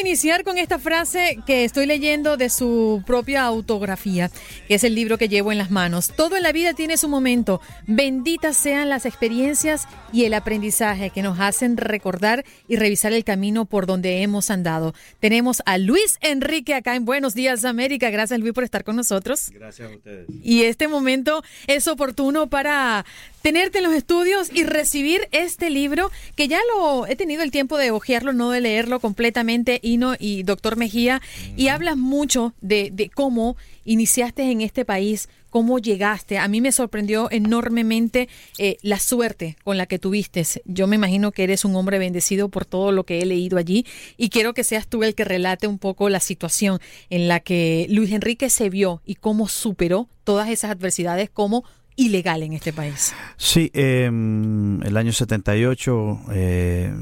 A iniciar con esta frase que estoy leyendo de su propia autografía, que es el libro que llevo en las manos. Todo en la vida tiene su momento. Benditas sean las experiencias y el aprendizaje que nos hacen recordar y revisar el camino por donde hemos andado. Tenemos a Luis Enrique acá en Buenos Días América. Gracias Luis por estar con nosotros. Gracias a ustedes. Y este momento es oportuno para tenerte en los estudios y recibir este libro que ya lo he tenido el tiempo de hojearlo, no de leerlo completamente, Y doctor Mejía, y hablas mucho de, de, cómo iniciaste en este país, cómo llegaste. A mí me sorprendió enormemente eh, la suerte con la que tuviste. Yo me imagino que eres un hombre bendecido por todo lo que he leído allí y quiero que seas tú el que relate un poco la situación en la que Luis Enrique se vio y cómo superó todas esas adversidades como ilegal en este país. Sí, eh, el año 78 eh,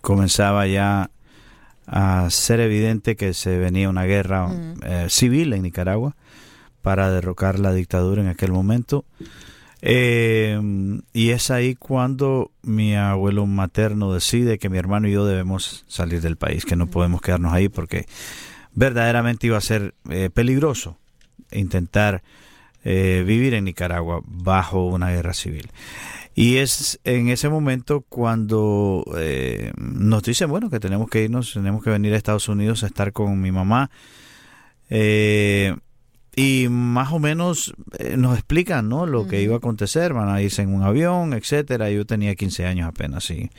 comenzaba ya a ser evidente que se venía una guerra mm. eh, civil en Nicaragua para derrocar la dictadura en aquel momento. Eh, y es ahí cuando mi abuelo materno decide que mi hermano y yo debemos salir del país, que no podemos quedarnos ahí porque verdaderamente iba a ser eh, peligroso intentar eh, vivir en Nicaragua bajo una guerra civil. Y es en ese momento cuando eh, nos dicen, bueno, que tenemos que irnos, tenemos que venir a Estados Unidos a estar con mi mamá. Eh, y más o menos eh, nos explican, ¿no? Lo que iba a acontecer, van a irse en un avión, etcétera. Yo tenía 15 años apenas y,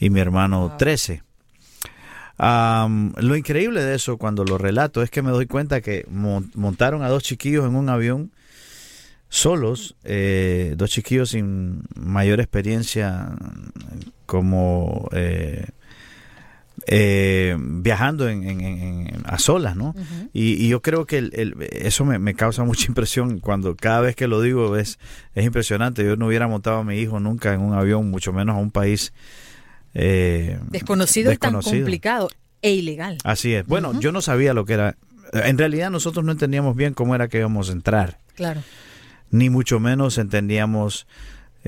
y mi hermano 13. lo increíble de eso cuando lo relato es que me doy cuenta que montaron a dos chiquillos en un avión solos, eh, dos chiquillos sin mayor experiencia como eh, eh, viajando en, a solas, ¿no? y, yo creo que eso me, causa mucha impresión cuando cada vez que lo digo es, es impresionante. Yo no hubiera montado a mi hijo nunca en un avión, mucho menos a un país desconocido, y tan complicado e ilegal. Así es. Bueno, yo no sabía lo que era. En realidad nosotros no entendíamos bien cómo era que íbamos a entrar. Claro ni mucho menos entendíamos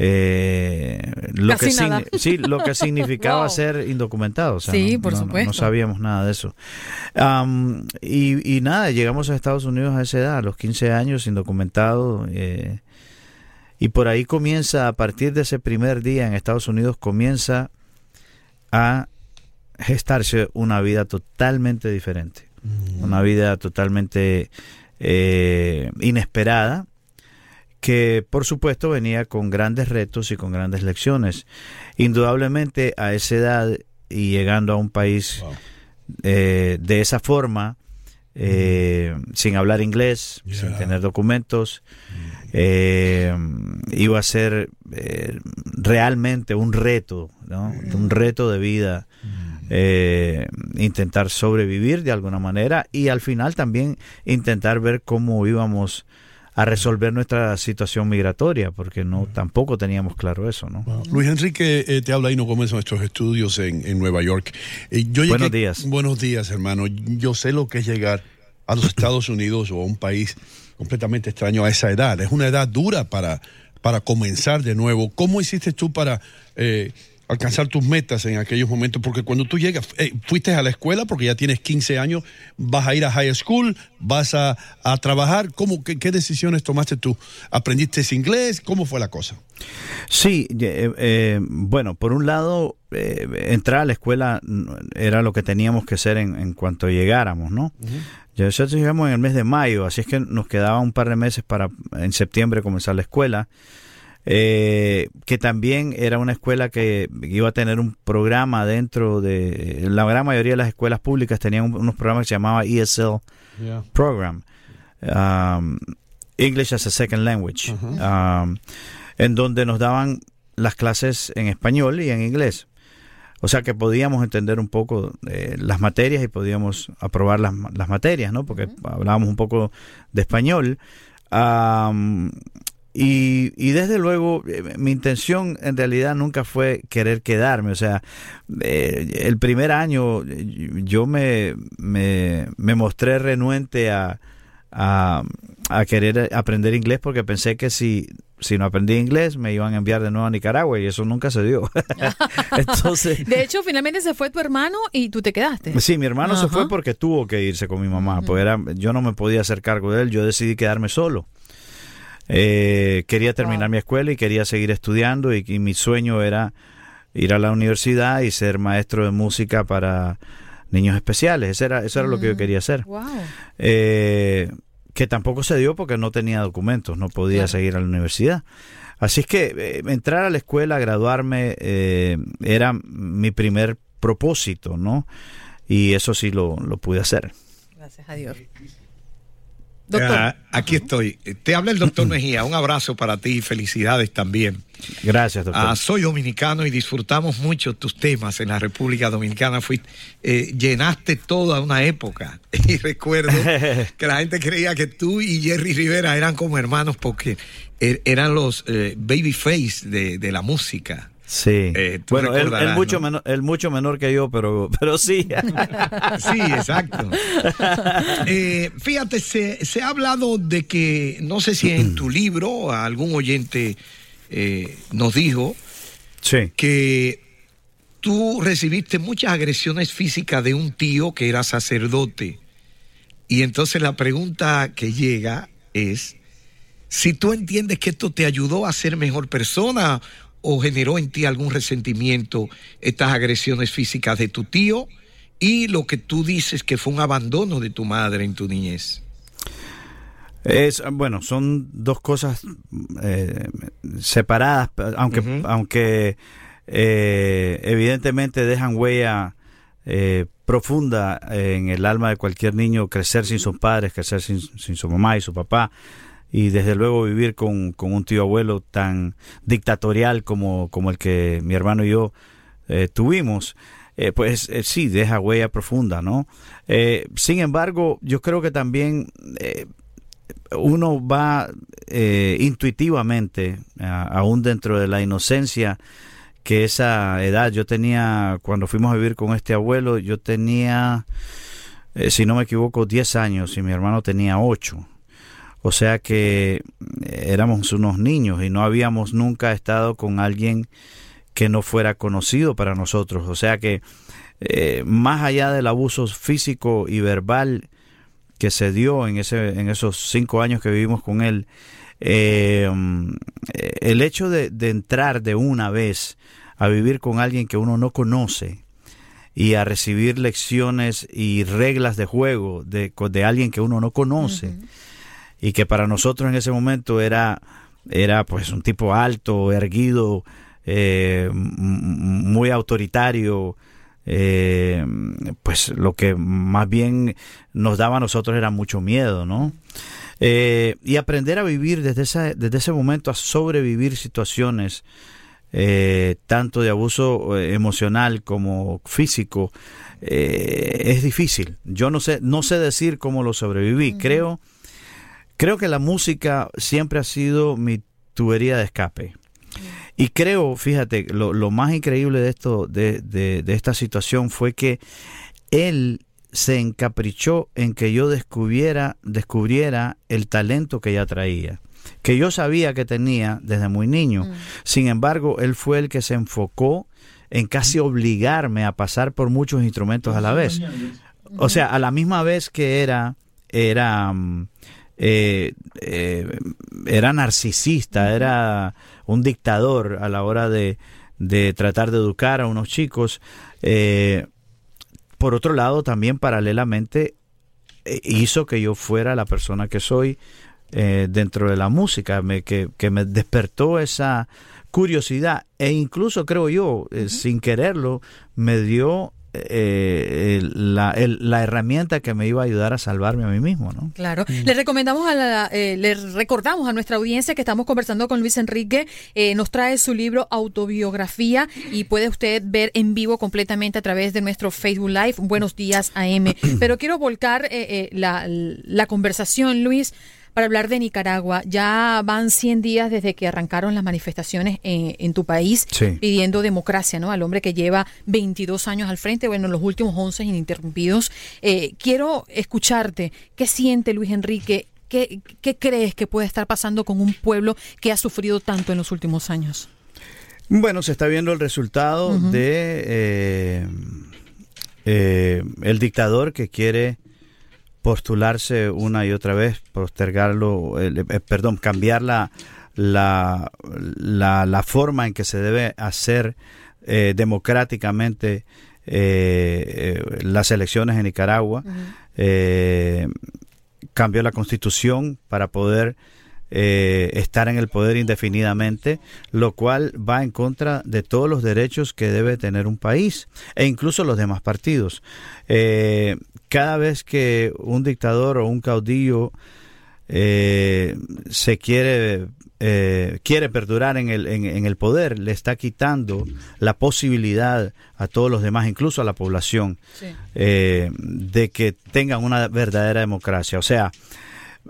eh, lo, que sí, lo que significaba ser indocumentado. sí, no, por supuesto. No sabíamos nada de eso. y, nada, llegamos a Estados Unidos a esa edad, a los 15 años, indocumentado. Eh, y por ahí comienza, a partir de ese primer día en Estados Unidos, comienza a gestarse una vida totalmente diferente. Mm. Una vida totalmente eh, inesperada que por supuesto venía con grandes retos y con grandes lecciones. Indudablemente a esa edad y llegando a un país eh, de esa forma, eh, sin hablar inglés, sin tener documentos, eh, iba a ser realmente un reto, ¿no? un reto de vida. intentar sobrevivir de alguna manera y al final también intentar ver cómo íbamos a resolver nuestra situación migratoria, porque no tampoco teníamos claro eso, ¿no? Luis Enrique eh, te habla y no comienza nuestros estudios en, en Nueva York. Eh, yo buenos días. Buenos días, hermano. Yo sé lo que es llegar a los Estados Unidos o a un país completamente extraño a esa edad. Es una edad dura para, para comenzar de nuevo. ¿Cómo hiciste tú para eh, alcanzar tus metas en aquellos momentos, porque cuando tú llegas, eh, fuiste a la escuela porque ya tienes 15 años, vas a ir a high school, vas a, trabajar, ¿Cómo, qué, decisiones tomaste tú? ¿Aprendiste inglés? ¿Cómo fue la cosa? Sí, eh, eh, bueno, por un lado, entrar a la escuela era lo que teníamos que hacer en, cuanto llegáramos, ¿no? Nosotros llegamos en el mes de mayo, así es que nos quedaba un par de meses para en septiembre comenzar la escuela eh, que también era una escuela que iba a tener un programa dentro de la gran mayoría de las escuelas públicas tenían unos programas que se llamaba ESL Program, um, English as a Second Language, um, en donde nos daban las clases en español y en inglés. O sea que podíamos entender un poco eh, las materias y podíamos aprobar las, las materias, ¿no? Porque hablábamos un poco de español. Um, y, y, desde luego, eh, mi intención en realidad nunca fue querer quedarme. O sea, eh, el primer año yo me, me, me mostré renuente a, a, a querer aprender inglés porque pensé que si, si no aprendía inglés me iban a enviar de nuevo a Nicaragua y eso nunca se dio. Entonces, De hecho, finalmente se fue tu hermano y tú te quedaste. Sí, mi hermano se fue porque tuvo que irse con mi mamá, porque era, yo no me podía hacer cargo de él, yo decidí quedarme solo. Eh, quería terminar Wow. mi escuela y quería seguir estudiando y, y mi sueño era ir a la universidad y ser maestro de música para niños especiales. Eso era, eso era lo que yo Mm. quería hacer. Wow. Eh, que tampoco se dio porque no tenía documentos, no podía Claro. seguir a la universidad. Así es que eh, entrar a la escuela, graduarme, eh, era mi primer propósito, ¿no? Y eso sí lo, lo pude hacer. Gracias a Dios. Doctor. Ah, aquí estoy. Te habla el doctor Mejía. Un abrazo para ti y felicidades también. Gracias, doctor. Ah, soy dominicano y disfrutamos mucho tus temas en la República Dominicana. Fuiste, eh, llenaste toda una época. Y recuerdo que la gente creía que tú y Jerry Rivera eran como hermanos porque er- eran los eh, babyface de, de la música. Sí. eh, bueno, él, mucho ¿no? menor, él mucho menor que yo, pero, pero sí. Sí, exacto. Eh, fíjate, se, se ha hablado de que, no sé si en tu libro algún oyente eh, nos dijo sí. que tú recibiste muchas agresiones físicas de un tío que era sacerdote. Y entonces la pregunta que llega es si tú entiendes que esto te ayudó a ser mejor persona o generó en ti algún resentimiento estas agresiones físicas de tu tío y lo que tú dices que fue un abandono de tu madre en tu niñez. Es, bueno, son dos cosas eh, separadas, aunque, aunque eh, evidentemente dejan huella eh, profunda en el alma de cualquier niño crecer sin sus padres, crecer sin, sin su mamá y su papá, y desde luego vivir con, con un tío abuelo tan dictatorial como, como el que mi hermano y yo eh, tuvimos. eh, pues eh, sí, deja huella profunda, ¿no? Sin embargo, yo creo que también uno va intuitivamente, aún dentro de la inocencia, que esa edad yo tenía, cuando fuimos a vivir con este abuelo, yo tenía, si no me equivoco, 10 años y mi hermano tenía 8. O sea que eh, éramos unos niños y no habíamos nunca estado con alguien que no fuera conocido para nosotros. O sea que eh, más allá del abuso físico y verbal que se dio en, ese, en esos cinco años que vivimos con él, mm, eh, el hecho de, de entrar de una vez a vivir con alguien que uno no conoce y a recibir lecciones y reglas de juego de, de alguien que uno no conoce y que para nosotros en ese momento era, era pues un tipo alto, erguido, eh, muy autoritario, eh, pues lo que más bien nos daba a nosotros era mucho miedo, ¿no? Eh, y aprender a vivir desde, esa, desde ese momento, a sobrevivir situaciones eh, tanto de abuso emocional como físico, eh, es difícil. Yo no sé, no sé decir cómo lo sobreviví. Creo, creo que la música siempre ha sido mi tubería de escape. Y creo, fíjate, lo, lo más increíble de esto, de, de, de esta situación fue que él se encaprichó en que yo descubriera, descubriera el talento que ella traía, que yo sabía que tenía desde muy niño. Sin embargo, él fue el que se enfocó en casi obligarme a pasar por muchos instrumentos a la vez. O sea, a la misma vez que era, era, mm, eh, eh, era narcisista, era un dictador a la hora de, de tratar de educar a unos chicos. eh, por otro lado, también paralelamente hizo que yo fuera la persona que soy dentro de la música, me, que, que me despertó esa curiosidad e incluso creo yo, sin quererlo, me dio eh, el- la, el- la herramienta que me iba a ayudar a salvarme a mí mismo, ¿no? Claro. Le recomendamos a la, eh, le recordamos a nuestra audiencia que estamos conversando con Luis Enrique. eh, nos trae su libro Autobiografía y puede usted ver en vivo completamente a través de nuestro Facebook Live. Buenos días AM. Pero quiero volcar eh, eh, la, la conversación, Luis, para hablar de Nicaragua. Ya van 100 días desde que arrancaron las manifestaciones en, en tu país Sí. pidiendo democracia, ¿no? Al hombre que lleva 22 años al frente, bueno, los últimos 11 ininterrumpidos. Eh, quiero escucharte. ¿Qué siente Luis Enrique? ¿Qué, ¿Qué crees que puede estar pasando con un pueblo que ha sufrido tanto en los últimos años? Bueno, se está viendo el resultado de eh, eh, el dictador que quiere postularse una y otra vez, postergarlo, eh, eh, perdón, cambiar la, la, la, la forma en que se debe hacer eh, democráticamente eh, las elecciones en Nicaragua. Eh, cambió la constitución para poder eh, estar en el poder indefinidamente, lo cual va en contra de todos los derechos que debe tener un país e incluso los demás partidos. Eh, cada vez que un dictador o un caudillo eh, se quiere eh, quiere perdurar en el, en, en el poder, le está quitando la posibilidad a todos los demás, incluso a la población, eh, de que tengan una verdadera democracia. O sea,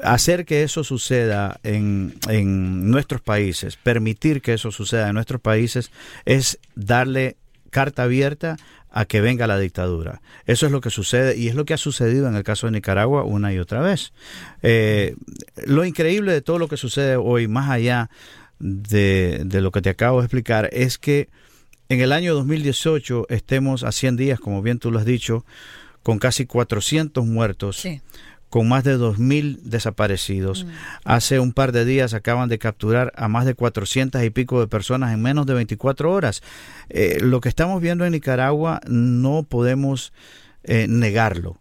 hacer que eso suceda en, en nuestros países, permitir que eso suceda en nuestros países, es darle carta abierta a que venga la dictadura. Eso es lo que sucede y es lo que ha sucedido en el caso de Nicaragua una y otra vez. Eh, lo increíble de todo lo que sucede hoy, más allá de, de lo que te acabo de explicar, es que en el año 2018 estemos a 100 días, como bien tú lo has dicho, con casi 400 muertos, Sí. Con más de 2.000 desaparecidos. Hace un par de días acaban de capturar a más de 400 y pico de personas en menos de 24 horas. Eh, lo que estamos viendo en Nicaragua no podemos eh, negarlo.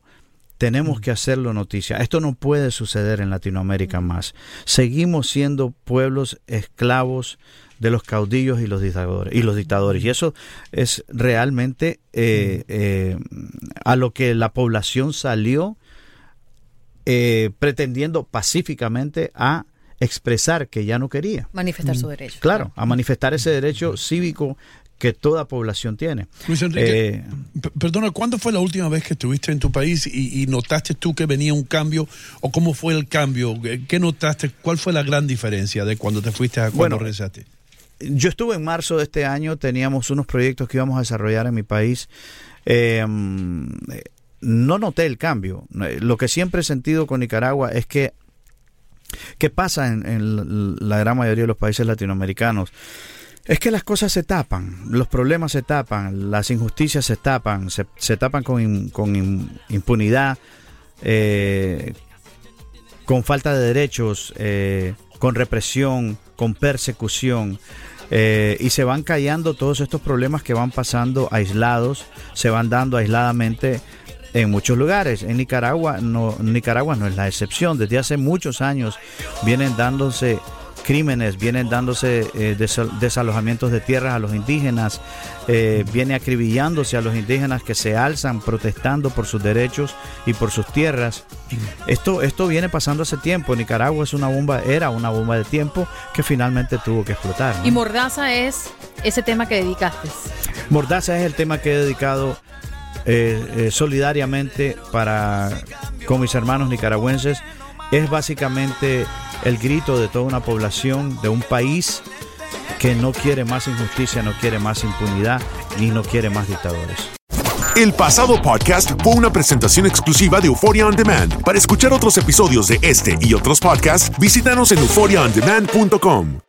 Tenemos que hacerlo noticia. Esto no puede suceder en Latinoamérica más. Seguimos siendo pueblos esclavos de los caudillos y los dictadores. Y, los dictadores. y eso es realmente eh, eh, a lo que la población salió eh, pretendiendo pacíficamente a expresar que ya no quería. Manifestar su derecho. Claro, a manifestar ese derecho cívico que toda población tiene. Luis Enrique, Eh, perdona, ¿cuándo fue la última vez que estuviste en tu país y, y notaste tú que venía un cambio? ¿O cómo fue el cambio? ¿Qué- ¿Qué notaste? ¿Cuál fue la gran diferencia de cuando te fuiste a cuando Bueno, regresaste? Yo estuve en marzo de este año, teníamos unos proyectos que íbamos a desarrollar en mi país. Mm, eh, no noté el cambio. Eh, Lo que siempre he sentido con Nicaragua es que, ¿qué pasa en, la gran mayoría de los países latinoamericanos? Es que las cosas se tapan, los problemas se tapan, las injusticias se tapan, se, se tapan con, con im- impunidad, eh, con falta de derechos, eh, con represión, con persecución. y se van callando todos estos problemas que van pasando aislados, se van dando aisladamente en muchos lugares. En Nicaragua no, Nicaragua no es la excepción. Desde hace muchos años vienen dándose crímenes, vienen dándose eh, desal- desalojamientos de tierras a los indígenas, eh, viene acribillándose a los indígenas que se alzan protestando por sus derechos y por sus tierras. Esto, esto viene pasando hace tiempo. Nicaragua es una bomba, era una bomba de tiempo que finalmente tuvo que explotar. ¿no? Y Mordaza es ese tema que dedicaste. Mordaza es el tema que he dedicado eh, eh, solidariamente para con mis hermanos nicaragüenses. Es básicamente el grito de toda una población, de un país que no quiere más injusticia, no quiere más impunidad ni no quiere más dictadores. El pasado podcast fue una presentación exclusiva de Euphoria On Demand. Para escuchar otros episodios de este y otros podcasts, visítanos en euphoriaondemand.com.